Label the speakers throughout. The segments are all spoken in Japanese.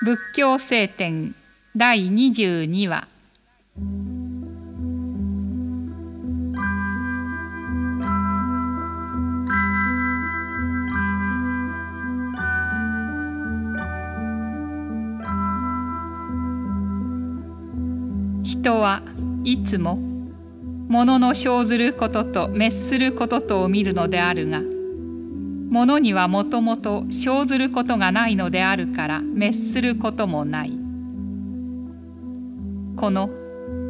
Speaker 1: 仏教聖典第22話。人はいつも物の生ずることと滅することとを見るのであるが物にはもともと生ずることがないのであるから滅することもない。この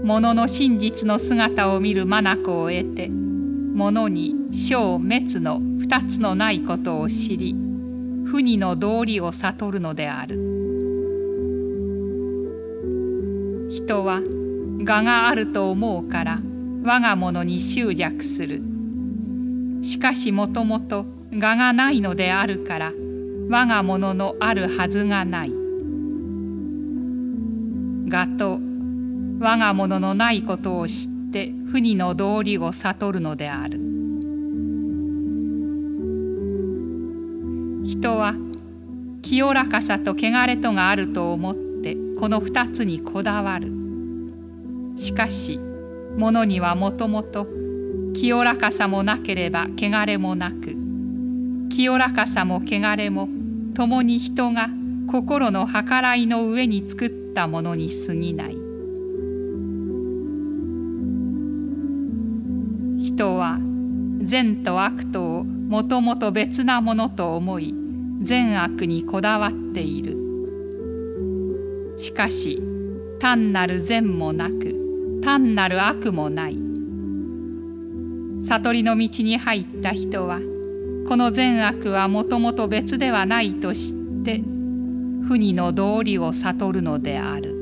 Speaker 1: 物の真実の姿を見る眼を得て物に生滅の二つのないことを知り不二の道理を悟るのである。人は我があると思うから我が物に執着する。しかしもともと我がないのであるから我が物のあるはずがない。我と我が物のないことを知って不二の道理を悟るのである。人は清らかさと汚れとがあると思ってこの二つにこだわる。しかし物にはもともと清らかさもなければ汚れもなく清らかさも汚れも共に人が心の計らいの上に作ったものに過ぎない。人は善と悪とをもともと別なものと思い善悪にこだわっている。しかし単なる善もなく単なる悪もない。悟りの道に入った人はこの善悪はもともと別ではないと知って不二の道理を悟るのである。